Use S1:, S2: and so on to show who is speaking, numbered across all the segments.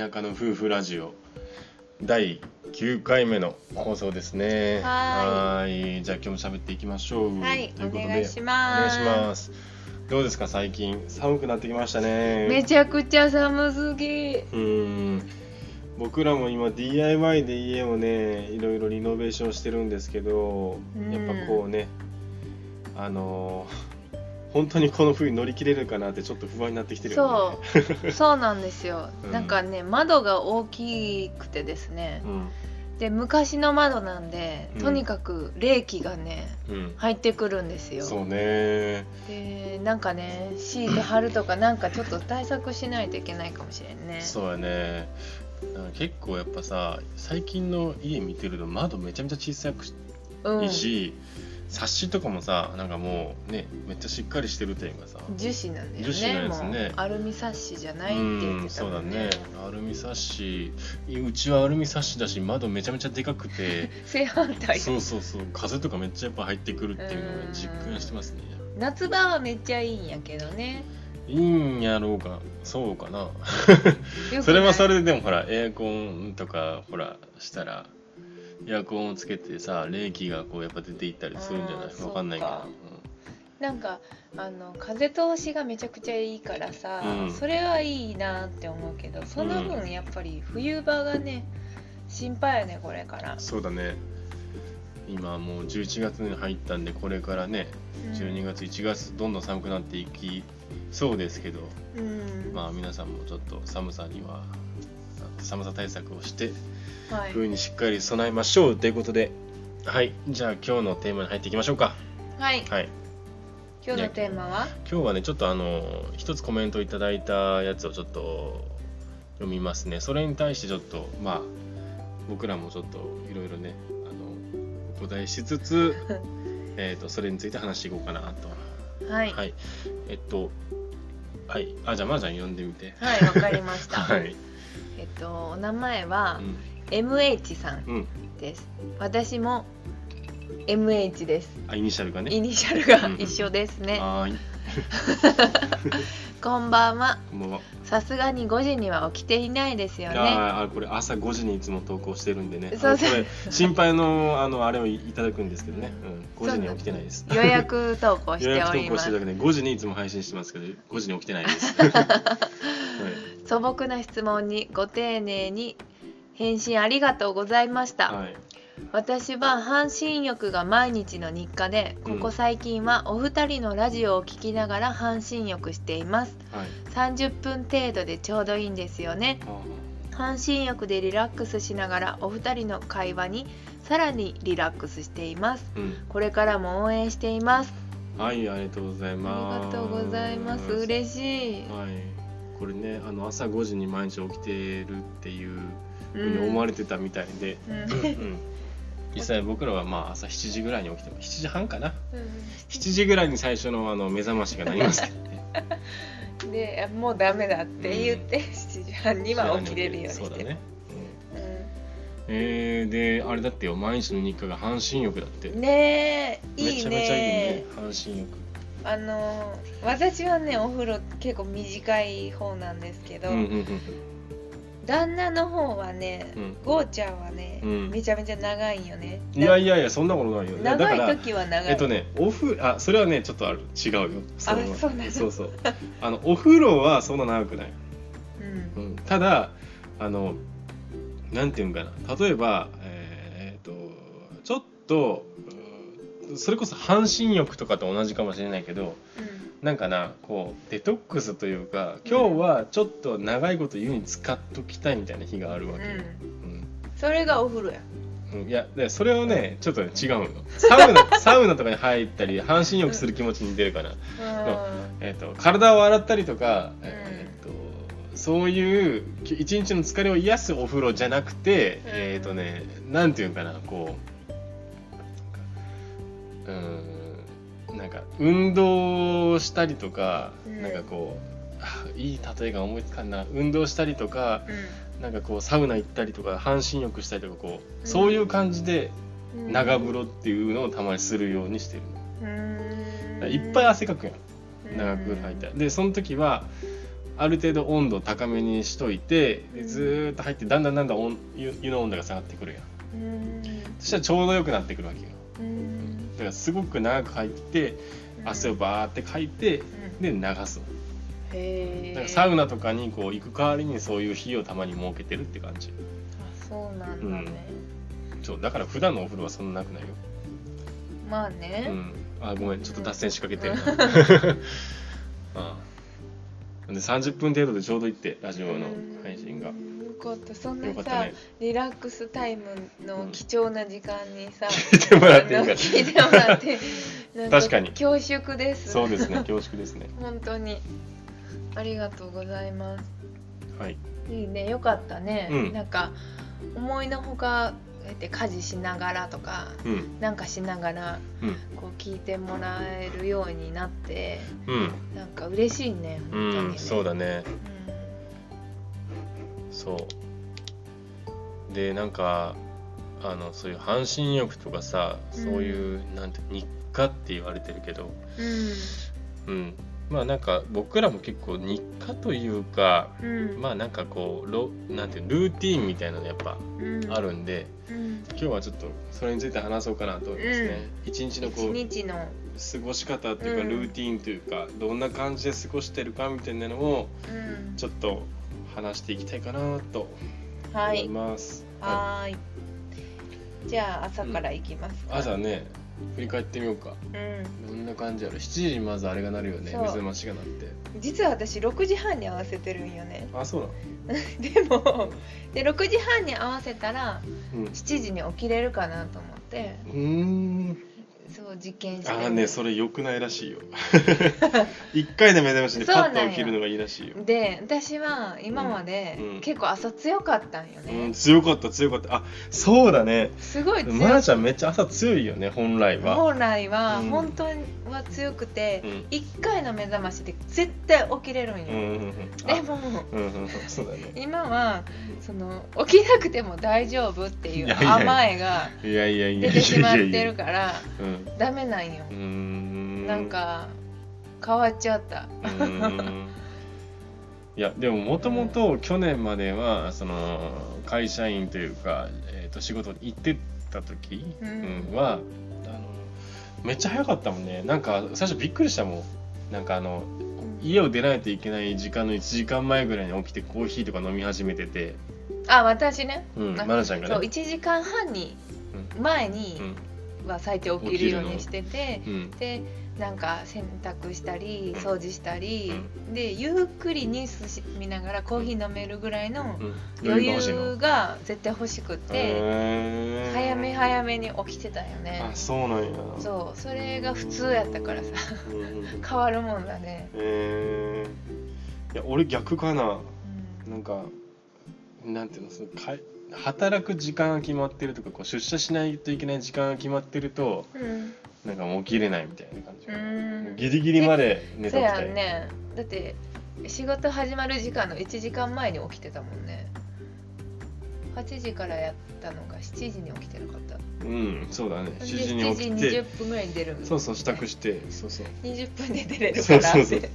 S1: 田舎の夫婦ラジオ。第9回目の放送ですね。
S2: は
S1: ーい。じゃあ今日も喋っていきましょう。
S2: はい。
S1: ということで
S2: お願いします。
S1: お願いします。どうですか？最近。寒くなってきましたね。
S2: めちゃくちゃ寒すぎ。
S1: うーん。僕らも今 DIY で家をねいろいろリノベーションしてるんですけど
S2: うん。
S1: やっぱこうねあのー本当にこの冬乗り切れるかなってちょっと不安になってきてるよね。
S2: そう。そうなんですよ、
S1: うん。
S2: なんかね窓が大きくてですね。で昔の窓なんで
S1: うん。
S2: とにかく冷気がね
S1: うん、うん、
S2: 入ってくるんですよ。
S1: そうね。
S2: でなんかねシート貼るとか なんかちょっと対策しないといけないかもしれんね。
S1: そうやね。結構やっぱさ最近の家見てると窓めちゃめちゃ小さくし
S2: うん。
S1: いいし、サッシとかもさなんかもうねめっちゃしっかりしてるというかさ。
S2: 樹脂なんだよ
S1: 樹脂の
S2: ね
S1: やつね。
S2: アルミサッシじゃないって言ってた
S1: そうだ
S2: もんね
S1: ね。アルミサッシ。うちはアルミサッシだし窓めちゃめちゃでかくて。
S2: 正反対。
S1: そうそうそう。風とかめっちゃやっぱ入ってくるっていうのを
S2: うん。
S1: 実感してますね。
S2: 夏場はめっちゃいいんやけどね。
S1: いいんやろうか。そうかな。それはそれででもほらエアコンとかほらしたらエアコンをつけてさ冷気がこうやっぱ出ていったりするんじゃない？わかんないけど。
S2: なんかあの風通しがめちゃくちゃいいからさ、
S1: うん。
S2: それはいいなって思うけどその分やっぱり冬場がね心配やねこれから。
S1: うん、そうだね。今もう11月に入ったんでこれからね
S2: うん。
S1: 12月1月どんどん寒くなっていきそうですけど、
S2: うん。
S1: まあ皆さんもちょっと寒さには寒さ対策をして
S2: はい、
S1: 冬にしっかり備えましょうということで。はい。じゃあ今日のテーマに入っていきましょうか。
S2: はい、
S1: はい。
S2: 今日のテーマは？
S1: 今日はねちょっとあの一つコメントいただいたやつをちょっと読みますね。それに対してちょっとまあ僕らもちょっといろいろねあのお答えしつつ えーとそれについて話していこうかなと。
S2: はい。
S1: はい。えっとはい。あじゃあまーちゃん読んでみて。
S2: はいわかりました、
S1: はい
S2: えっとお名前は
S1: うん。
S2: MH さん
S1: うん。
S2: です。私も MH です。
S1: あイニシャルがね。
S2: イニシャルが
S1: うん。
S2: 一緒ですね、
S1: はーい
S2: こんばんは。
S1: こんばんは。
S2: さすがに5時には起きていないですよね。
S1: あーあこれ朝5時にいつも投稿してるんでね。
S2: そうそう。
S1: 心配のあのあれをいただくんですけどね、うん、5時には起きてないです。
S2: 予約投稿し
S1: 予
S2: て
S1: 約投稿して
S2: おります。
S1: るだけで5時にいつも配信してますけど5時に起きてないです、はい。
S2: 素朴な質問にご丁寧に返信ありがとうございました、
S1: はい、
S2: 私は半身浴が毎日の日課でここ最近はお二人のラジオを聞きながら半身浴しています。
S1: はい。
S2: 30分程度でちょうどいいんですよね。
S1: あ
S2: 半身浴でリラックスしながらお二人の会話にさらにリラックスしています。
S1: ーうん。
S2: これからも応援しています。
S1: はいありがとうござい
S2: あ
S1: ます。
S2: りがとうございます。嬉しい。
S1: はい。これねあの朝5時に毎日起きてるっていうふ
S2: う
S1: うに思われてたみたいで、
S2: うん。
S1: うん実際僕らはまあ朝7時ぐらいに起きてます7時半かな。
S2: うん
S1: 7時ぐらいに最初のあの目覚ましが鳴りますけどね。
S2: でもうダメだって言って、7時半には起きれるようにして。る
S1: そうだね、うん。
S2: う
S1: えー、であれだってよ。毎日の日課が半身浴だって。
S2: んねえいい
S1: めちゃめちゃいい
S2: ね。
S1: ね半身浴。
S2: あの私はねお風呂結構短い方なんですけど、
S1: うんうんうん
S2: 旦那の方はね、
S1: うん。
S2: ゴーちゃんはね、
S1: うん。
S2: めちゃめちゃ長いんよね。
S1: いやいやいやそんなことないよ。だ
S2: 長
S1: から
S2: い時は長い。
S1: えっとねおふあそれはねちょっとある。違うよ。それは
S2: そうなの。
S1: そうそう。あのお風呂はそんな長くない、
S2: うん。
S1: うん、ただあのなんていうんかな。例えばえーっとちょっとうんそれこそ半身浴とかと同じかもしれないけどなんかなこうデトックスというか今日はちょっと長いこと湯に使っときたいみたいな日があるわけよ、
S2: うん。それがお風呂や。
S1: うん。うんいやでそれはねちょっとね違うの。サウナ サウナとかに入ったり半身浴する気持ちに出るかな、えー、と体を洗ったりとか、えーとそういうき一日の疲れを癒すお風呂じゃなくて、
S2: うん。
S1: えっ、とねなんていうんかなこううーん。なんか運動したりとか、
S2: うん。
S1: なんかこうあいい例えが思いつかんな。運動したりとか
S2: うん。
S1: なんかこうサウナ行ったりとか半身浴したりとかこうそういう感じで
S2: うん。
S1: 長風呂っていうのをたまにするようにしてる
S2: うん。
S1: いっぱい汗かくやん。長く
S2: うん
S1: 入ったでその時はある程度温度高めにしといてでずーっと入ってだんだんだんだん温湯湯の温度が下がってくるやん。
S2: うん。
S1: そしたらちょうどよくなってくるわけよ。
S2: うん
S1: だからすごく長く入って汗をバーってかいてで流す
S2: へえ
S1: だからサウナとかにこう行く代わりにそういう日をたまに設けてるって感じ。
S2: あそうなんだね、
S1: そうだから普段のお風呂はそんななくないよ。
S2: まあね、
S1: うん。あごめんちょっと脱線しかけて。るな ああ。で30分程度でちょうどいってラジオの配信が。
S2: よかったそんなさ、
S1: ね。
S2: リラックスタイムの貴重な時間にさ、
S1: 聞いてもらってか
S2: 聞いてもらって
S1: 確かに。
S2: 恐縮です。
S1: そうですね。恐縮ですね。
S2: 本当に。ありがとうございます。
S1: はい。
S2: いいね。よかったね、
S1: うん。
S2: なんか思いのほかって家事しながらとか
S1: うん。
S2: なんかしながら
S1: うん。
S2: こう聞いてもらえるようになって
S1: うん。
S2: なんか嬉しいね。
S1: う
S2: 本当にね。
S1: んそうだねそう。でなんかあのそういう半身浴とかさそういう、なんて日課って言われてるけど。
S2: うん。
S1: うん。まあなんか僕らも結構日課というか
S2: うん。
S1: まあなんかこうロなんてルーティーンみたいなのやっぱ
S2: うん。
S1: あるんで、
S2: うん。
S1: 今日はちょっとそれについて話そうかなと思いますね、一日のこ
S2: 一
S1: う
S2: 日の。
S1: 過ごし方っていうか、
S2: うん。
S1: ルーティーンというかどんな感じで過ごしてるかみたいなのを
S2: うん。
S1: ちょっと話していきたいかなと思い。
S2: はい
S1: ます、は
S2: はーい。じゃあ朝から行きます
S1: い
S2: か
S1: 朝ね振り返ってみようか。
S2: うん。
S1: どんな感じやろ。7時にまずあれが鳴るよね。
S2: そう。
S1: 目覚ましが鳴って。
S2: 実は私6時半に合わせてるんよね。
S1: あそうなの？
S2: でもで6時半に合わせたら
S1: うん。
S2: 7時に起きれるかなと思って。
S1: うーん
S2: そう実験して
S1: ああねそれ良くないらしいよ。一回で目覚ましでパッと起きるのがいいらしいよ。
S2: で私は今まで
S1: うんうん。
S2: 結構朝強かったんよね、
S1: うん強かった強かった。あそうだね。
S2: すごい強
S1: まなちゃんめっちゃ朝強いよね本来は。
S2: 本来は
S1: うん。
S2: 本当は強くて、
S1: うん。
S2: 1回の目覚ましで絶対起きれるんよ、
S1: うんうんうん。
S2: でも
S1: うんうんうん。そうだね。
S2: 今はその起きなくても大丈夫っていう甘えが
S1: いやいやいやいやいや。
S2: 出てしまってるから
S1: うん
S2: ダメなんよ。
S1: うーん。
S2: なんか変わっちゃった。
S1: いやでももともと去年まではその会社員というか、えー、と仕事に行ってた時、
S2: うん。
S1: うんはあのめっちゃ早かったもんね。なんか最初びっくりしたもん。なんかあの家を出ないといけない時間の1時間前ぐらいに起きてコーヒーとか飲み始めてて、
S2: あ私ね。
S1: うん、
S2: あ
S1: まなちゃんが
S2: そう
S1: ね
S2: 1時間半に
S1: うん。
S2: 前に
S1: うん
S2: は最低起きるようにしてて
S1: うん。
S2: でなんか洗濯したり
S1: うん。
S2: 掃除したり、でゆっくりニュース見ながらコーヒー飲めるぐらいの
S1: うん。
S2: 余裕が絶対欲しくて早め早めに起きてたよね。
S1: あそうなんや。
S2: そうそれが普通やったからさ。
S1: うん。うんうん
S2: 変わるもんだね、
S1: えー、いや俺逆かな。
S2: うん。
S1: なんかなんていうのそのかい働く時間が決まってるとかこう出社しないといけない時間が決まってると
S2: うん。
S1: なんかもう起きれないみたいな感じ、
S2: うん。
S1: ギリギリまで寝
S2: そう
S1: ときたい
S2: やんね。だって仕事始まる時間の1時間前に起きてたもんね。8時からやったのが7時に起きてなかった。
S1: うんそうだね。
S2: で
S1: 7時に起き
S2: 7時
S1: て
S2: 20分ぐらいに出る
S1: そうそう支度してそうそう。
S2: 20分で出れるから
S1: そうそうそう。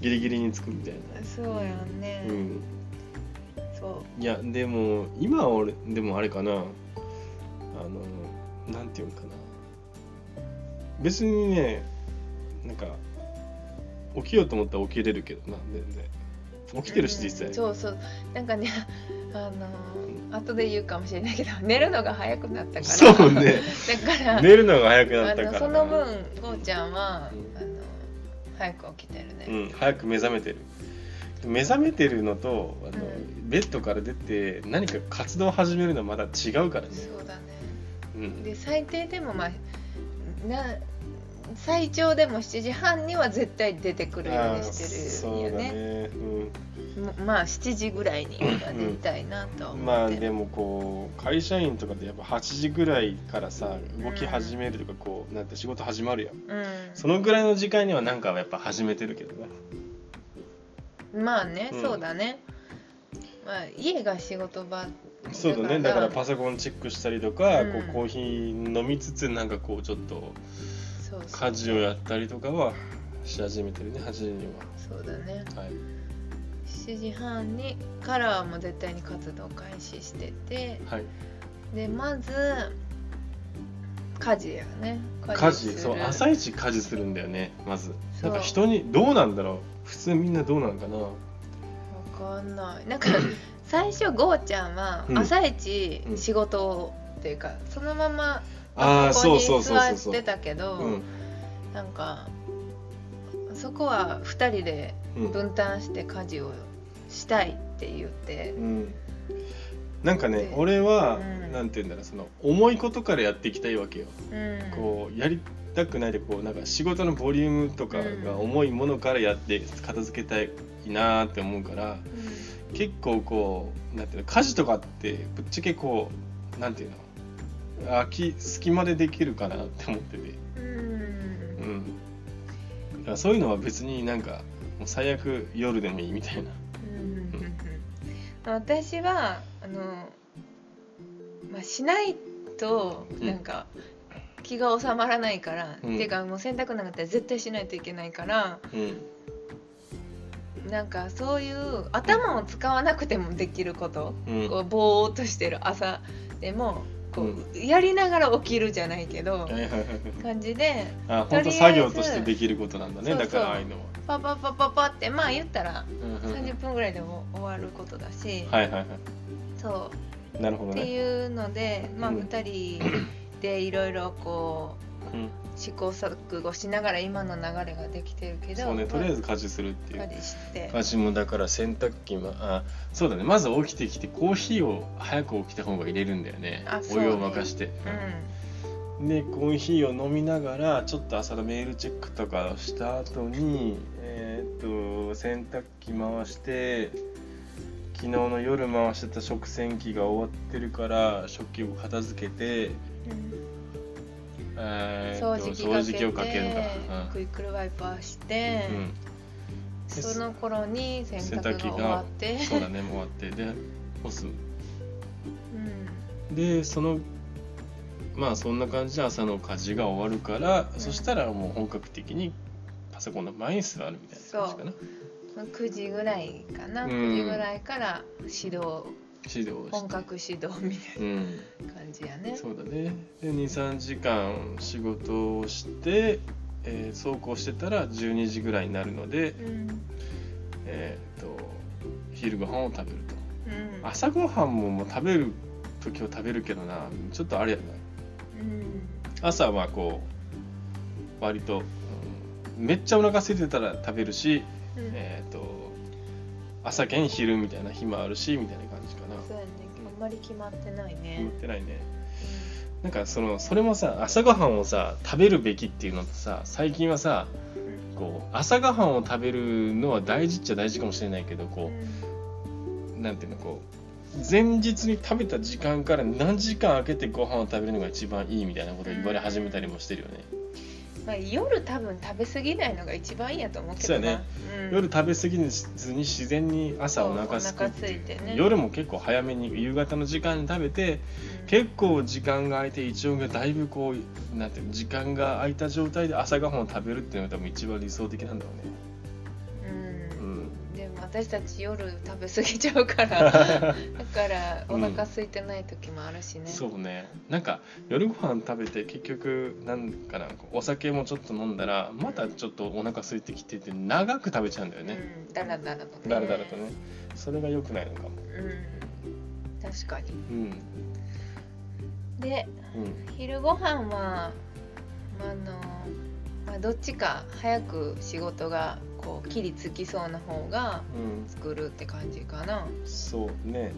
S1: ギリギリに着くみたいな。
S2: そうやんね、
S1: うん。
S2: そ
S1: いやでも今は俺でもあれかな。あのなんていうんかな。別にねなんか起きようと思ったら起きれるけどな全然。起きてるし
S2: うん
S1: 実際
S2: そうそう。なんかね あの後で言うかもしれないけど 寝るのが早くなったから。
S1: そうね。
S2: だから
S1: 寝るのが早くな
S2: あ
S1: ったから。
S2: のその分ゴーちゃんは、
S1: うん
S2: あの早く起きてるね、
S1: うん早く目覚めてる目覚めてるのとあの、
S2: う
S1: ベッドから出て何か活動を始めるのはまた違うからね。
S2: そうだね。
S1: うん。
S2: で最低でもまあな最長でも7時半には絶対出てくるようにしてる
S1: そうだ
S2: よね。
S1: ね、うん、
S2: もまあ7時ぐらいには出たいなとは思って、
S1: まあでもこう会社員とかってやっぱ8時ぐらいからさ動き始めるとかこうなんて仕事始まるやん。
S2: う
S1: そのぐらいの時間にはなんかやっぱ始めてるけどね
S2: ん、まあね、
S1: うん。
S2: そうだね。まあ家が仕事場
S1: そうだね。だからパ
S2: ソ
S1: ソコンチェックしたりとか、
S2: うん。
S1: こうコーヒー飲みつつなんかこうちょっと
S2: そうそう。
S1: 家事をやったりとかはし始めてるね8時に
S2: そうだね。
S1: ははい。
S2: 7時半にからはもう絶対に活動開始してて。
S1: はい。
S2: でまず家事やね。
S1: 家事そう朝一家事するんだよねまず。
S2: そう。ん
S1: なか人にどうなんだろう？普通みんなどうなんかな？
S2: わかんない。なんか 最初ゴーちゃんは
S1: うん。
S2: 朝一
S1: うん
S2: 仕事をっていうかそのまま
S1: ああ
S2: ここに
S1: そうそう
S2: ってたけど、
S1: うん。
S2: なんかそこは2人で
S1: うん。
S2: 分担して家事をしたいって言って。
S1: う、ん。なんかね
S2: で
S1: 俺は、
S2: うん
S1: なんて言うんだろうその重いことからやっていきたいわけよ、
S2: うん。
S1: こうやりたくないでこうなんか仕事のボリュームとかが重いものからやって片付けたいなーって思うから結構こうなんていうの家事とかってぶっちゃけこうなんていうの空き隙間でできるかなって思ってて。
S2: うん。
S1: うん。だからそういうのは別になんかもう最悪夜でもいいみたいな。
S2: うん。私はあの、まあ、しないと
S1: うん。
S2: なんか気が収まらないから、
S1: うん。
S2: っていうかもう洗濯なんかったら絶対しないといけないから
S1: うん。
S2: なんかそういう頭を使わなくてもできること、
S1: うん。
S2: こうぼーっとしてる朝でもこう、やりながら起きるじゃないけど感じで
S1: あ本当作業としてできることなんだね。だからああいうのは、
S2: パパパパパってまあ言ったら
S1: うんうん
S2: 30分ぐらいでも終わることだし、
S1: はいはいはい。
S2: そう
S1: なるほどね、
S2: っていうので、まあ、
S1: うん。
S2: 2人でいろいろこ
S1: うん、
S2: う試行錯誤しながら今の流れができてるけど
S1: そうねとりあえ
S2: ず
S1: ず家事するっていう。
S2: 家事して。
S1: 家事もだから洗濯機もあそうだね。まず起きてきてコーヒーを早く起きた方が入れるんだよね。
S2: あそうね
S1: お湯を沸かして、でコーヒーを飲みながらちょっと朝のメールチェックとかをした後にえーっと洗濯機回して昨日の夜回してた食洗機が終わってるから食器を片付けて、
S2: うん。
S1: え
S2: 掃除機
S1: をかけるか、
S2: クイックルワイパーして、
S1: うんうん。
S2: その頃に洗濯が終わって。
S1: そうだね終わって。で干す。
S2: うん。
S1: でそのまあそんな感じで朝の家事が終わるから、
S2: うん。
S1: そしたらもう本格的にパソコンの前に座るみたいな感じかな。
S2: まあ9時ぐらいかな、
S1: うん。
S2: 9時ぐらいから指導
S1: 指導
S2: 本格指導みたい
S1: うん。
S2: な感じやね。
S1: そうだね。で23時間仕事をして、えーそうこうしてたら12時ぐらいになるので
S2: うん。
S1: えーっと昼ご飯を食べると。
S2: うん。
S1: 朝ごはんももう食べる時は食べるけどな。ちょっとあれやな。
S2: うん。
S1: 朝はこう割と、うんめっちゃお腹空いてたら食べるし、
S2: うん。
S1: えっ、と朝兼昼みたいな日もあるしみたいな感じかな。
S2: そうやね。あんまり決まってない
S1: 決ま
S2: ね
S1: ってないね。なんかそのそれもさ朝ごはんをさ食べるべきっていうのとさ最近はさこう朝ごはんを食べるのは大事っちゃ大事かもしれないけどこうなんていうのこう前日に食べた時間から何時間空けてご飯を食べるのが一番いいみたいなことを言われ始めたりもしてるよね、
S2: まあ、夜多分食べ過ぎないのが一番いいやと思うけどな。
S1: そうやね。
S2: うん。
S1: 夜食べ過ぎずに自然に朝お腹すくって
S2: いてね。
S1: 夜も結構早めに夕方の時間に食べて
S2: うん。
S1: 結構時間が空いて胃腸がだいぶこうなんていうの時間が空いた状態で朝ごはんを食べるっていうのが多分一番理想的なんだろうね
S2: 私たち夜食べ過ぎちゃうから だからお腹空いてない時もあるしね、
S1: そうね。なんか夜ご飯食べて結局なんかなお酒もちょっと飲んだらまたちょっとお腹空いてきてて長く食べちゃうんだよね、
S2: うん、だらだらとね。
S1: だらだらとね。それが良くないのかも。
S2: うん。確かに。
S1: うん。
S2: で
S1: うん。
S2: 昼ご飯はあの、まあ、どっちか早く仕事がこう切りつきそうな方が
S1: うん。
S2: 作るって感じかな、
S1: そうね。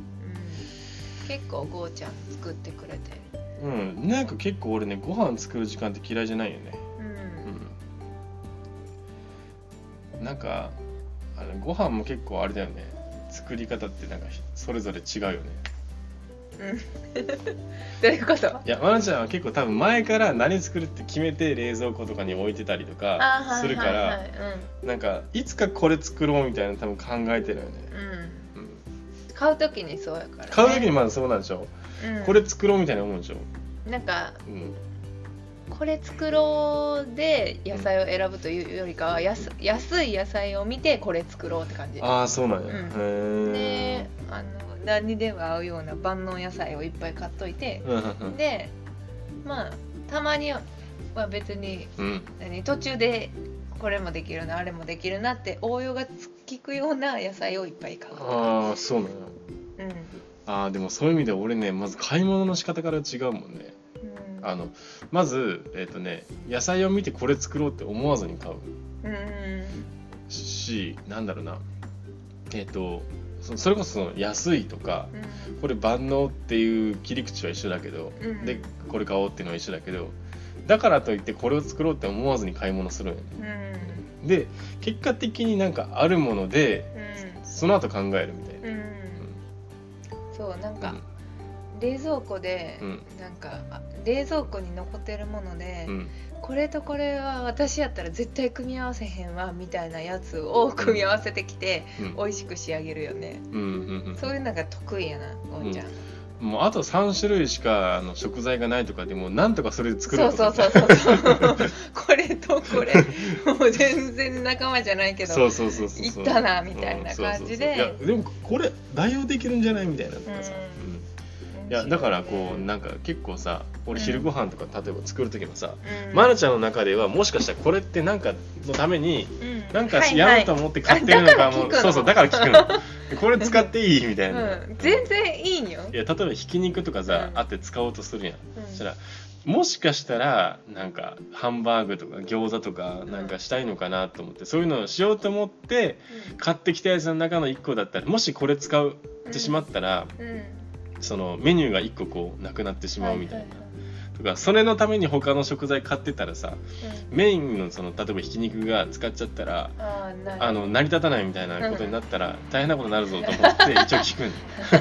S2: うん、結構ゴーちゃん作ってくれて。
S1: うん。なんか結構俺ねご飯作る時間って嫌いじゃないよね。
S2: うん。
S1: うん。なんかあのご飯も結構あれだよね。作り方ってなんかそれぞれ違うよね
S2: どういうこと？
S1: いや愛菜ちゃんは結構多分前から何作るって決めて冷蔵庫とかに置いてたりとかするか
S2: はいは
S1: ら
S2: い
S1: なんかいつかこれ作ろうみたいなの多分考えてるよね、
S2: うん、うん、
S1: うん、
S2: 買う時にそうやから、ね、
S1: 買う時にまずそうなんでしょ、
S2: うん。
S1: これ作ろうみたいな思うんでしょ、
S2: なんか
S1: うん、
S2: これ作ろうで野菜を選ぶというよりかは安安い野菜を見てこれ作ろうって感じ。
S1: ああそうなんや、
S2: うん。
S1: へ
S2: で
S1: え
S2: あの何にでも合うような万能野菜をいっぱい買っといてでまあたまには別に
S1: うん
S2: 途中でこれもできるなあれもできるなって応用が効くような野菜をいっぱい買う
S1: ああそうなん
S2: うん
S1: ああでもそういう意味で俺ねまず買い物の仕方から違うもんね
S2: うん
S1: あのまずえっ、とね野菜を見てこれ作ろうって思わずに買う
S2: うん
S1: しなんだろうなえっ、とそそれこそ安いとか
S2: うん。
S1: これ万能っていう切り口は一緒だけど、
S2: うん。
S1: でこれ買おうっていうのは一緒だけどだからといってこれを作ろうって思わずに買い物するんよね。
S2: うん。
S1: で結果的になんかあるもので
S2: うん。
S1: その後考えるみたいな、
S2: うん。そうなんか
S1: うん。
S2: 冷蔵庫で
S1: うん。
S2: なんかあ冷蔵庫に残ってるもので
S1: うん
S2: これとこれは私やったら絶対組み合わせへんわみたいなやつを組み合わせてきて
S1: うん。
S2: 美味しく仕上げるよね。
S1: うんうんうん
S2: そういうのが得意やなゴンちゃん。
S1: もうあと3種類しかあの食材がないとかでもなんとかそれで作ろ
S2: そうう
S1: とか
S2: そうそうそう。これとこれ。もう全然仲間じゃないけど
S1: そうそうそうそうそう。
S2: いったなみたいな感じで。
S1: うんそうそうそう。いやでもこれ代用できるんじゃないみたいなとかさ、
S2: うん
S1: やだからこうなんか結構さ俺昼ご飯とか例えば作る時もさ、
S2: うん。
S1: まなちゃんの中ではもしかしたらこれってなんかのために
S2: うん。
S1: なんか
S2: はい
S1: やろうと思って買ってるのかも、
S2: あだから聞くの。
S1: そうそうだから聞くの。これ使っていいみたいな、
S2: うん、全然いいんよ。
S1: いや例えばひき肉とかさ、
S2: うん。
S1: あって使おうとするやん、
S2: うん。
S1: そしたらもしかしたらなんかハンバーグとか餃子とかなんかしたいのかなと思って、そういうのをしようと思って買ってきたやつの中の1個だったらもしこれ使うってしまったら、
S2: うん。うん
S1: そのメニューが1個こうなくなってしまうみたいな、
S2: はは
S1: とかそれのために他の食材買ってたらさ
S2: はいうん。
S1: メインのその例えばひき肉が使っちゃったら
S2: あ
S1: の成り立たないみたいなことになったら大変なことになるぞと思って 一応聞くん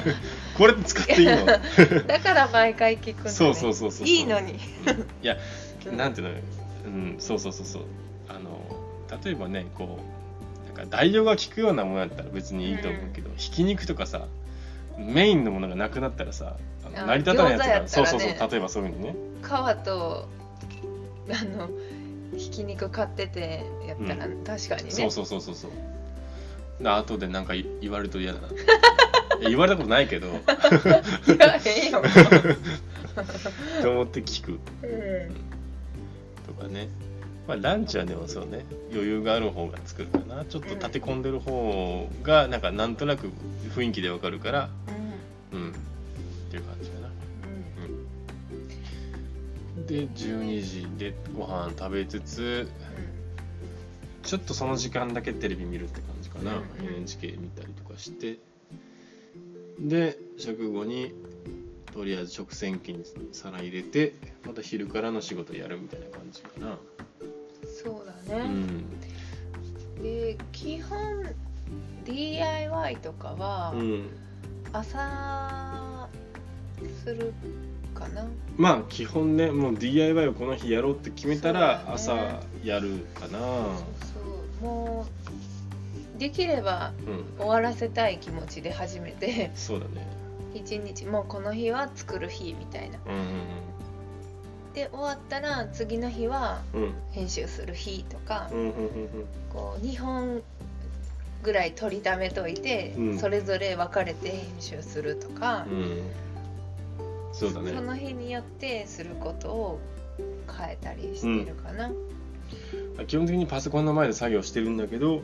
S1: これ使っていいの？
S2: だから毎回聞くんだ、ね、
S1: そうそうそうそう
S2: いいのに。
S1: いや
S2: うん
S1: なんていうの？うんそうそうそうそう。あの例えばねこうなんか代用が効くようなものだったら別にいいと思うけど、ひき肉とかさメインのものがなくなったらさあの
S2: あ
S1: 成り立たないやつが、
S2: ね。
S1: そうそうそう例えばそういうのね。
S2: 皮と あのひき肉買っててやったら、
S1: う
S2: 確かにね。
S1: そうそうそうそうそう。で後でなんかい言われると嫌だな。言われたことないけど。
S2: いやへんよ、
S1: と思って聞く。
S2: うん。
S1: とかねまあランチはでもそうね余裕がある方が作るかな。ちょっと立て込んでる方がなんかなんとなく雰囲気でわかるからうん。っていう感じかな。で12時でご飯食べつつちょっとその時間だけテレビ見るって感じかな、
S2: うん。うん
S1: NHK 見たりとかして。で食後にとりあえず食洗機に皿入れてまた昼からの仕事やるみたいな感じかな
S2: そうだね、
S1: うん。
S2: で基本 DIY とかは
S1: うん。
S2: 朝するかな、
S1: まあ基本ねもう DIY をこの日やろうって決めたら
S2: そう
S1: 朝やるかな。
S2: そうもうできれば
S1: うん。
S2: 終わらせたい気持ちで始めて。
S1: そうだね。
S2: 一日もうこの日は作る日みたいな。
S1: うんうん
S2: で終わったら次の日は編集する日とか、こう2本ぐらい取りためといて、
S1: うん。
S2: それぞれ分かれて編集するとか、
S1: そうだね。
S2: その日によってすることを変えたりしてるかな。
S1: 基本的にパソコンの前で作業してるんだけど
S2: うん。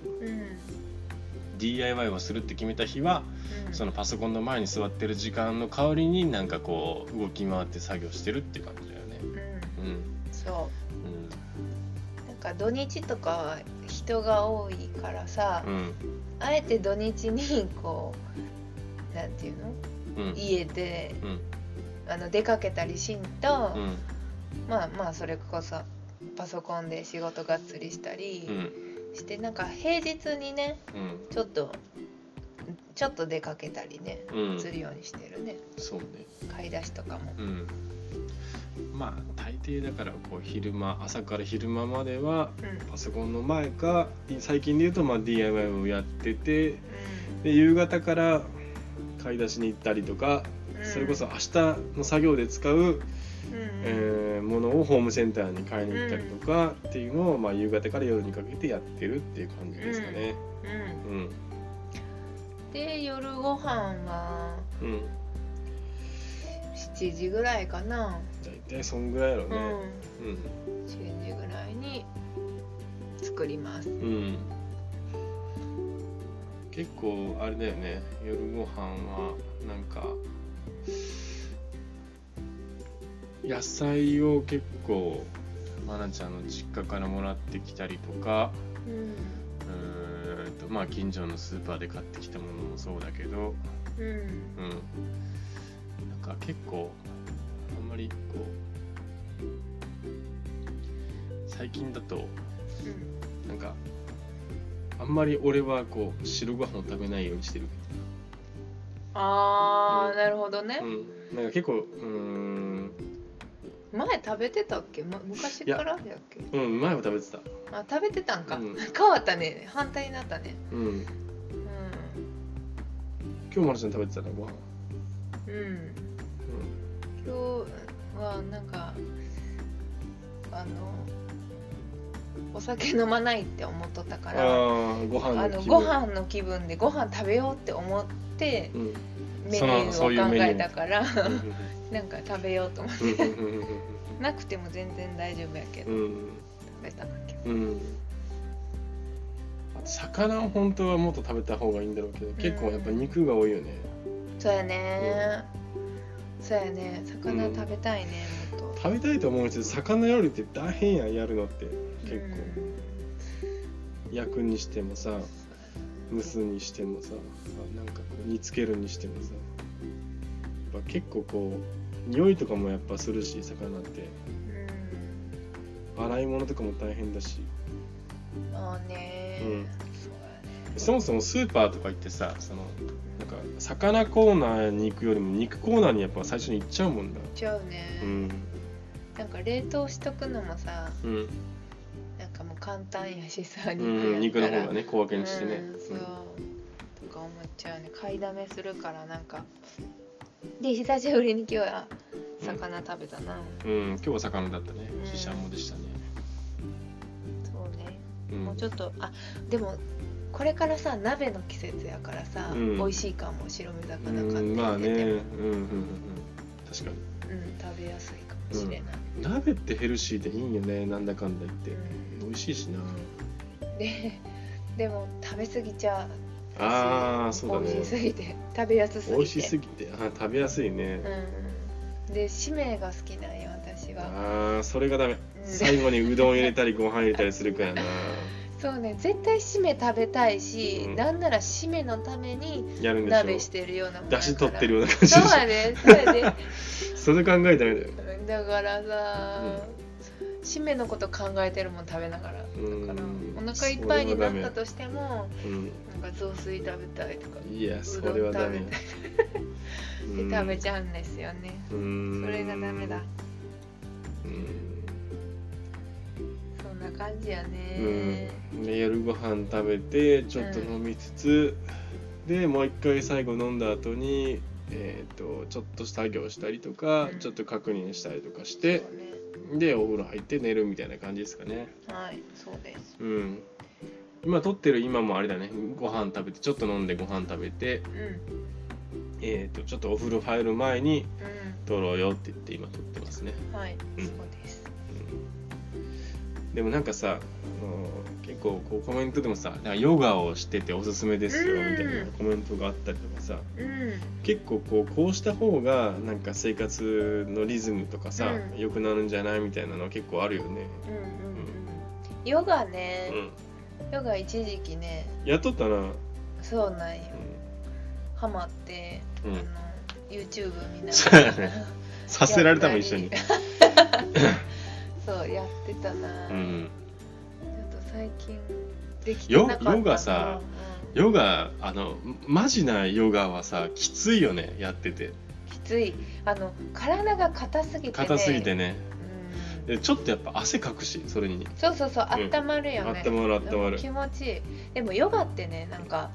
S1: DIY をするって決めた日は
S2: うん。
S1: そのパソコンの前に座ってる時間の代わりになんかこう動き回って作業してるって感じ
S2: うん。
S1: うん。
S2: そう。なんか土日とかは人が多いからさ、
S1: うんうん。
S2: あえて土日にこうなんていうの？
S1: うん。
S2: 家で
S1: うん。
S2: あの出かけたりしんと、
S1: うん。
S2: まあまあそれこそパソコンで仕事がっつりしたり
S1: うん。
S2: して、なんか平日にね
S1: うん。
S2: ちょっとちょっと出かけたりね
S1: うん。
S2: するようにしてるね。
S1: そうね。
S2: 買い出しとかも。
S1: うんまあ大抵だからこう昼間朝から昼間までは
S2: うん。
S1: パソコンの前か最近で言うとまあ DIY をやってて
S2: う
S1: で夕方から買い出しに行ったりとか
S2: ん。
S1: それこそ明日の作業で使うえーものをホームセンターに買いに行ったりとかっていうのを、まあ、夕方から夜にかけてやってるっていう感じですかね。
S2: うん。
S1: うん。
S2: で夜ご飯は
S1: うん。
S2: 7時ぐらいかな、
S1: 大体そんぐらいやろね。
S2: うん。
S1: うん
S2: 7時ぐらいに作ります。
S1: うん。結構あれだよね。夜ご飯はなんか野菜を結構まなちゃんの実家からもらってきたりとか
S2: うん。
S1: うーんとまあ近所のスーパーで買ってきたものもそうだけど
S2: うん。
S1: うん。なんか結構あんまりこう最近だとなんかあんまり俺はこう白ご飯を食べないようにしてる。
S2: あー、
S1: うん。
S2: なるほどね、
S1: うん。なんか結構うーん。
S2: 前食べてたっけ、ま、昔からやっけ？
S1: うん前は食べてた。
S2: あ食べてたんか、
S1: うん。
S2: 変わったね。反対になったね。
S1: うん。
S2: う
S1: 今日まなちゃん食べてたなご飯。
S2: んうん今日はなんかあのお酒飲まないって思っとった
S1: うん
S2: から
S1: ご飯
S2: あの
S1: の気分。
S2: ご飯の気分でご飯食べようって思って
S1: うん。
S2: メニューを考えたから
S1: うん。
S2: なんか食べようと思っ
S1: うん。
S2: て
S1: うん。
S2: なくても全然大丈夫やけど
S1: うん
S2: 食べたんだけ。ど
S1: うん。魚を本当はもっと食べた方がいいんだろうけど結構やっぱ肉が多いよね。
S2: そうやねそうやね。魚
S1: うん。
S2: 食べたいねもっと。
S1: 食べたいと思うけど魚料理って大変やんやるのって。結構。焼くにしてもさ蒸すにしてもさなんかこう煮つけるにしてもさ。やっぱ結構こう匂いとかもやっぱするし魚って。
S2: うん。
S1: 洗い物とかも大変だし。
S2: うんまあね。
S1: うん
S2: そ
S1: もそもスーパーとか行ってさそのなんか魚コーナーに行くよりも肉コーナーにやっぱ最初に行っちゃうもんだ
S2: ちゃうね、
S1: うん。
S2: なんか冷凍しとくのもさ
S1: うん、
S2: なんかもう簡単やしさ
S1: うん、肉
S2: やったら。
S1: の方がね小分けにしてね。
S2: うん、そう。とか思っちゃうね。買いだめするからなんかで久しぶりに今日は魚食べたな、
S1: うん、うん今日は魚だったね。
S2: うん。
S1: ししゃもでしたね。
S2: そうね。
S1: うん。
S2: もうちょっとあでもこれからさ鍋の季節やからさ、
S1: うん。
S2: 美味しいかも白身魚買って
S1: うんまあね。うんうんうん。うん確かに。
S2: うん食べやすいかもしれない、
S1: 鍋ってヘルシーでいいよねなんだかんだ言って。
S2: うん。
S1: 美味しいしな。
S2: ででも食べ過ぎちゃう。
S1: あーそうだね。
S2: 美味しすぎて。食べやすすぎて。
S1: 美味しすぎて。あ食べやすいね。
S2: うん。でしめが好きなんよ私は。
S1: あーそれがダメ。
S2: うん。
S1: 最後にうどん入れたりご飯入れたりするからな
S2: そうね絶対しめ食べたいし、
S1: うん。
S2: なんならしめのために
S1: やるんでしょ。
S2: 鍋してるようなもんや
S1: 出
S2: から。
S1: 汁取ってるような感じ。でしょ
S2: そうやねそうやね。
S1: そ れ考えたらだよ。
S2: だからさ、しめのこと考えてるもん食べながら。だ
S1: うん。
S2: からお腹いっぱいになったとしても
S1: うん。
S2: なんか雑炊食べたいとか
S1: いやそれはダメ
S2: 食べたいで食べちゃうんですよね。
S1: うん。
S2: それがダメだ。
S1: うん
S2: 感じや
S1: う
S2: ね
S1: ん。で夜ご飯食べてちょっと飲みつつ、でもう一回最後飲んだ後にえー、とちょっと作業したりとか、
S2: うん。
S1: ちょっと確認したりとかして
S2: ね。
S1: でお風呂入って寝るみたいな感じですかね。
S2: はいそうです。
S1: うん。今撮ってる今もあれだね。ご飯食べてちょっと飲んでご飯食べて
S2: うん。
S1: えー、とちょっとお風呂入る前に
S2: う
S1: 撮ろうよって言って今撮ってますね、
S2: んはい、
S1: うん。
S2: そうで
S1: もなんかさあの結構こうコメントでもさなんかヨガをしてておすすめですよみたいなコメントがあったりとかさ
S2: うん。
S1: 結構こうこうした方がなんか生活のリズムとかさ、
S2: うん。
S1: 良くなるんじゃない？みたいなのは結構あるよね、
S2: うんうんうんヨガ
S1: う
S2: ね、
S1: ん、
S2: ヨガ一時期ね。
S1: やっとったな、うん
S2: そうなんよ。ハマって、
S1: うん。
S2: あの YouTube 見ながら。
S1: させられたもん一緒に
S2: そうやってたな、ちょっ
S1: うん
S2: と最近できて
S1: ヨ
S2: なかった。な
S1: ヨガさヨガあのマジなヨガはさきついよねやってて。
S2: うんきつい。あの体が硬すぎて、ね、
S1: 硬すぎてね。
S2: うん。
S1: でちょっとやっぱ汗かくしそれに。
S2: そうそうそう
S1: うん。
S2: 温まるよね、
S1: 温まる温まる。
S2: 気持ちいい。でもヨガってねなんか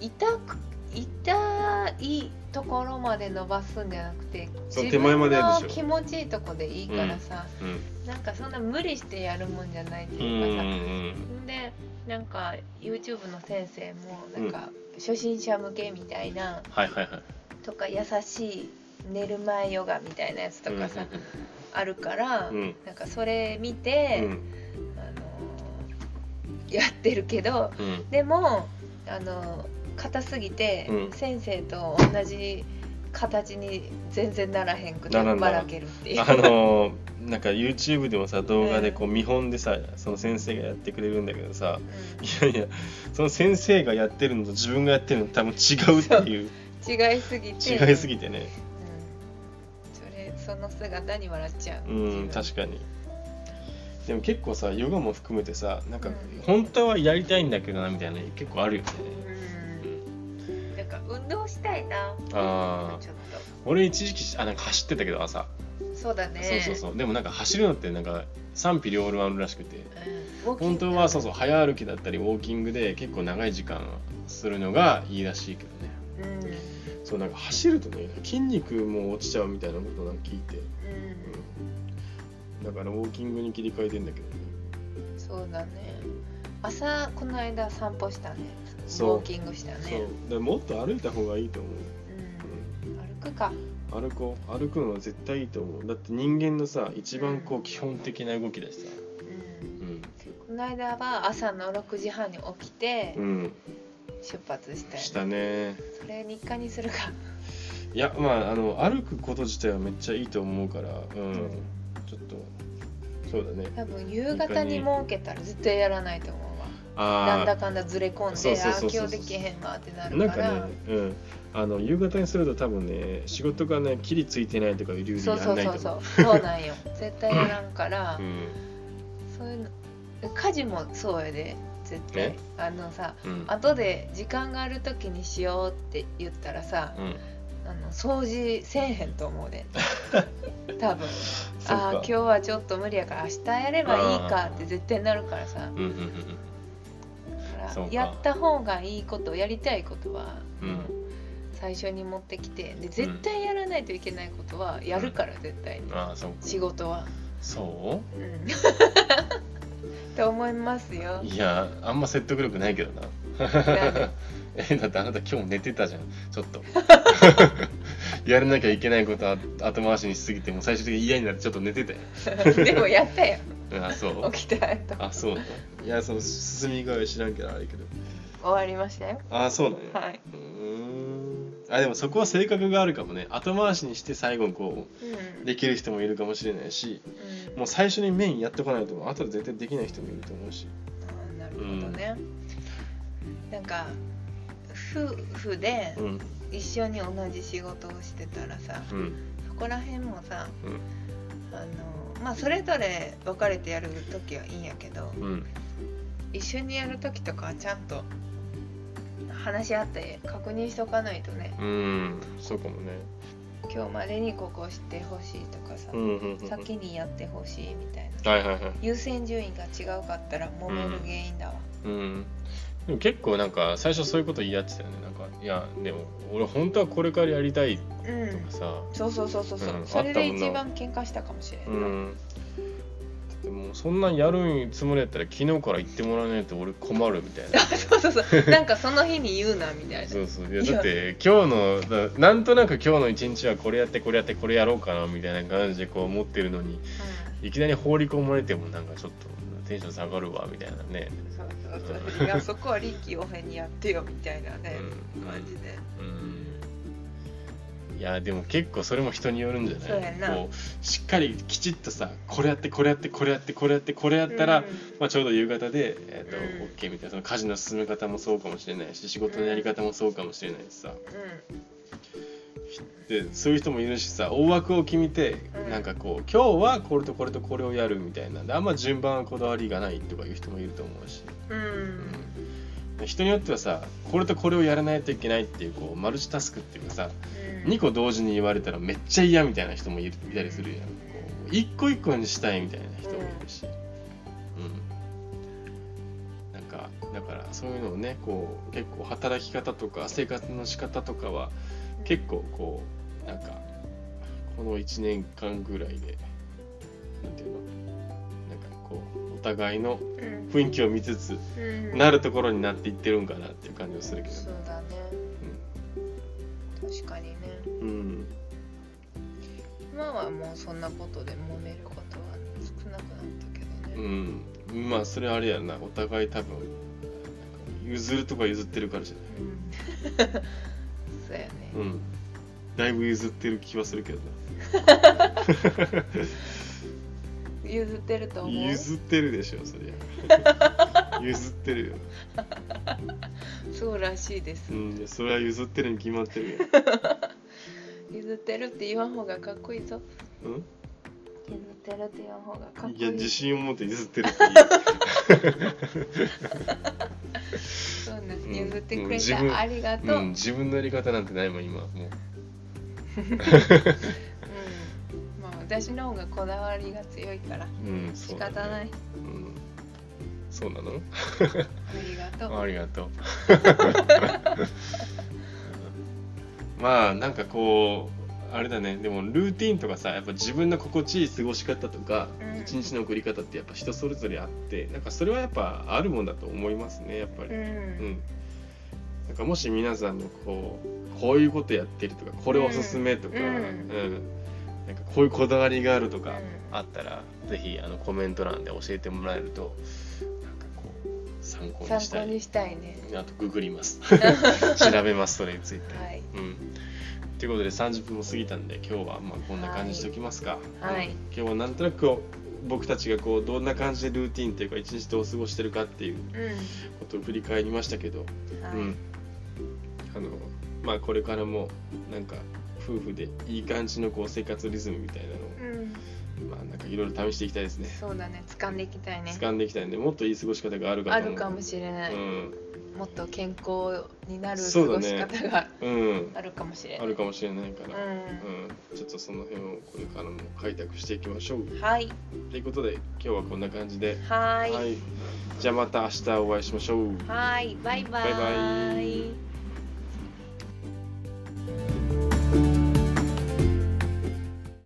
S2: 痛く痛いところまで伸ばすんじゃなくて自分の気持ちいいとこでいいからさ、
S1: うん。
S2: なんかそんな無理してやるもんじゃないって
S1: うんう
S2: いうかさ、
S1: ん。
S2: でなんか YouTube の先生もなんか初心者向けみたいな
S1: はいはいはい。
S2: とか優しい寝る前ヨガみたいなやつとかさ、あるから、
S1: うん。
S2: なんかそれ見
S1: う
S2: て、
S1: ん。
S2: あのーやってるけど
S1: うん。
S2: でもあの硬すぎて、
S1: うん。
S2: 先生と同じ形に全然ならへんくてばらけるっていう。
S1: あのーなんか YouTube でもさ動画でこう見本でさその先生がやってくれるんだけどさいやいやその先生がやってるのと自分がやってるの多分違うっていう。
S2: うん違いすぎて。
S1: 違いすぎてね。
S2: うん、それその姿に笑っちゃう
S1: う。ん確かに。でも結構さヨガも含めてさなんか
S2: うん。
S1: 本当はやりたいんだけどなみたいな結構あるよね。
S2: うん。なんか運動したいな？
S1: ああ
S2: ちょっ
S1: 俺一時期あなんか走ってたけど朝、
S2: とそうだね。
S1: そうそうそう。でもなんか走るのってなんか賛否両論あるらしくて。
S2: うん、
S1: 本当はそうそう早歩きだったりウォーキングで結構長い時間するのがいいらしいけどね。
S2: うん。
S1: そうなんか走るとね筋肉も落ちちゃうみたいなことをなんか聞いて、
S2: うん。
S1: うん、だからウォーキングに切り替えてんだけどね。
S2: そうだね。朝この間散歩したね。ウ
S1: そう。
S2: ォーキングしたね。
S1: そう。でもっと歩いた方がいいと思う、
S2: うん、歩くか。
S1: 歩こう。歩くのは絶対いいと思う。だって人間のさ一番こう基本的な動きだしさ。
S2: うん。この間は朝の6時半に起きて
S1: うん、うん、
S2: 出発したよ、ね。
S1: したね。
S2: それ日課にするか。
S1: いやまああの歩くこと自体はめっちゃいいと思うからうん、
S2: うん。
S1: ちょっとそうだね。
S2: 多分夕方に。設けたら絶対やらないと思うなんだかんだずれ込ん
S1: そう
S2: であ
S1: そうそう。そう
S2: 今日できへんわってな
S1: あ
S2: るから。
S1: なんかね、うん、あの夕方にすると多分ね仕事がねきりついてないとかいう理由で
S2: そうそう
S1: やんないと
S2: そう
S1: 思う。
S2: そうそうなんよ。絶対やらんから、
S1: うん。
S2: そういうの家事もそうやで絶対。
S1: え？
S2: あのさ
S1: うん。
S2: 後で時間がある時にしようって言ったらさ
S1: うん。
S2: あの掃除せえへんと思うで 多分。ああ今日はちょっと無理やから明日やればいいかって絶対なるからさ。
S1: うんうんうんか
S2: か。らやった方がいいことやりたいことは、
S1: うん。
S2: 最初に持ってきてで絶対やらないといけないことはやるから、絶対に。
S1: ああそう
S2: 仕事は。
S1: そ
S2: う？ん。と思いますよ。
S1: う。いやあんま説得力ないけどな。
S2: 何
S1: えだってあなた今日寝てたじゃん。ちょっと。やらなきゃいけないことあ後回しにしすぎてもう最終的に嫌になってちょっと寝てたよ。
S2: でもやったよ
S1: あそう。
S2: 起きた後
S1: あそうだいやその進み具合は知らんけどあれけど。
S2: 終わりましたよ。
S1: あそうなんや、
S2: はい。う
S1: ーん。あでもそこは性格があるかもね。後回しにして最後こ
S2: うん。
S1: うできる人もいるかもしれないし
S2: うん。
S1: もう最初にメインやってこないと後で絶対できない人もいると思うし。
S2: あーなるほどね。なんか夫婦で
S1: うん。
S2: 一緒に同じ仕事をしてたらさ、
S1: うん。
S2: そこら辺もさ
S1: うん。
S2: あのまあそれぞれ分かれてやる時はいいんやけど
S1: うん。
S2: 一緒にやる時とかはちゃんと話し合って確認しとかないとね。
S1: うんそうかもね。
S2: 今日までにここをしてほしいとかさ、
S1: うんうんうん。
S2: 先にやってほしいみたいな。
S1: はいはいはい。
S2: 優先順位が違うかったら揉める原因だわ、
S1: うんでも結構なんか最初そういうこと言い合ってたよね。なんかいやでも俺本当はこれからやりたいと
S2: うん。
S1: かさ
S2: そうそうそうそうそう、
S1: うん
S2: それで一番喧嘩したかもしれんな、
S1: うん。でもそんなんやるつもりやったら昨日から言ってもらわないと俺困るみたいな。
S2: そうそうそう。なんかその日に言うなみたいな。
S1: そうそう。いやだって今日のだなんとなく今日の一日はこれやってこれやってこれやろうかなみたいな感じでこう思ってるのにいきなり放り込まれてもなんかちょっとテンション下がるわみたいなね。
S2: うん、そうそうそう。いやそこは臨機応変にやってよみたいなね、
S1: うん。
S2: 感じで。
S1: うん。いやでも結構それも人によるんじゃない？こうしっかりきちっとさこれやってこれやってこれやってこれやってこれやったら、
S2: うん。
S1: まあ、ちょうど夕方で、えーと
S2: うん。
S1: OK みたいな。その家事の進め方もそうかもしれないし仕事のやり方もそうかもしれないしさ、でそういう人もいるしさ大枠を決めて、
S2: うん
S1: なんかこう今日はこれとこれとこれをやるみたいなであんま順番はこだわりがないとかいう人もいると思うし、
S2: うん、うん
S1: 人によってはさこれとこれをやらないといけないっていうこうマルチタスクっていうかさ
S2: うん。
S1: 2個同時に言われたらめっちゃ嫌みたいな人もいるいたりするやん。こう1個1個にしたいみたいな人もいるし、うん。なんかかだからそういうのをねこう結構働き方とか生活の仕方とかは結構こうなんかこの1年間ぐらいでなんていうの？なんかこうお互いの
S2: うん。
S1: 雰囲気を見つつ
S2: うん。
S1: なるところになっていってるんかなっていう感じがするけど。
S2: そうだね。確かにね。
S1: うん。
S2: 今はもうそんなことで揉めることは少なくなったけど
S1: う
S2: ね
S1: ん。まあそれあれやな。お互い多分譲るとか譲ってるからじゃない。
S2: うんそうやね。
S1: うん。だいぶ譲ってる気はするけど
S2: 譲ってると
S1: な
S2: 思う？
S1: 譲ってるでしょそりゃ。譲ってるよ。
S2: そうらしいです。
S1: うんそれは譲ってるに決まってるよ。
S2: 譲ってるって言わん方がかっこいいぞ。
S1: うん？
S2: てるって言わん方がかっこいい
S1: いや自信を持って譲ってるって
S2: そうなん
S1: うん
S2: 譲ってくれてありがとう、
S1: 言う、
S2: う
S1: うんん、自分のやり方なんてないもん今もう。
S2: まあ私の方がこだわりが強いから
S1: うん
S2: 仕方ない、
S1: うん。そうなの？
S2: ありがとう。
S1: ありがとう。まあなんかこうあれだね。でもルーティンとかさやっぱ自分の心地いい過ごし方とか
S2: うん。
S1: 一日の送り方ってやっぱ人それぞれあってなんかそれはやっぱあるもんだと思いますねやっぱり、
S2: う
S1: うん。
S2: ん
S1: なんかもし皆さんのこうこういうことやってるとかこれおすすめとか、
S2: うん。
S1: うん。なんかこういうこだわりがあるとか
S2: うん。
S1: あったら、ぜひあのコメント欄で教えてもらえるとなんかこう参考に
S2: 参
S1: したい。
S2: 考にしたいね。
S1: あとググります。調べますそれについて、
S2: はい。
S1: うんということで30分も過ぎたんで今日はまあこんな感じにしておきますか、
S2: はい。
S1: うん今日はなんとなく僕たちがこうどんな感じでルーティンというか一日どう過ごしてるかっていう
S2: う
S1: ことを振り返りましたけど、
S2: ん。はい、
S1: うんあのまあこれからもなんか夫婦でいい感じのこう生活リズムみたいなのを
S2: うん。
S1: まあなんかいろいろ試していきたいですね。
S2: そうだね。掴んでいきたいね。
S1: 掴んでいきたいんでもっといい過ごし方があるかと思う。
S2: あるかもしれない、
S1: うん
S2: もっと健康になる過ごし方が
S1: うん
S2: あるかもしれない、
S1: あるかもしれないから、
S2: う
S1: うん。ちょっとその辺をこれからも開拓していきましょう。
S2: んはい。
S1: ということで今日はこんな感じで、
S2: はーい。
S1: はい、じゃあまた明日お会いしましょう。
S2: はーい。バイバ
S1: バイバ
S2: イ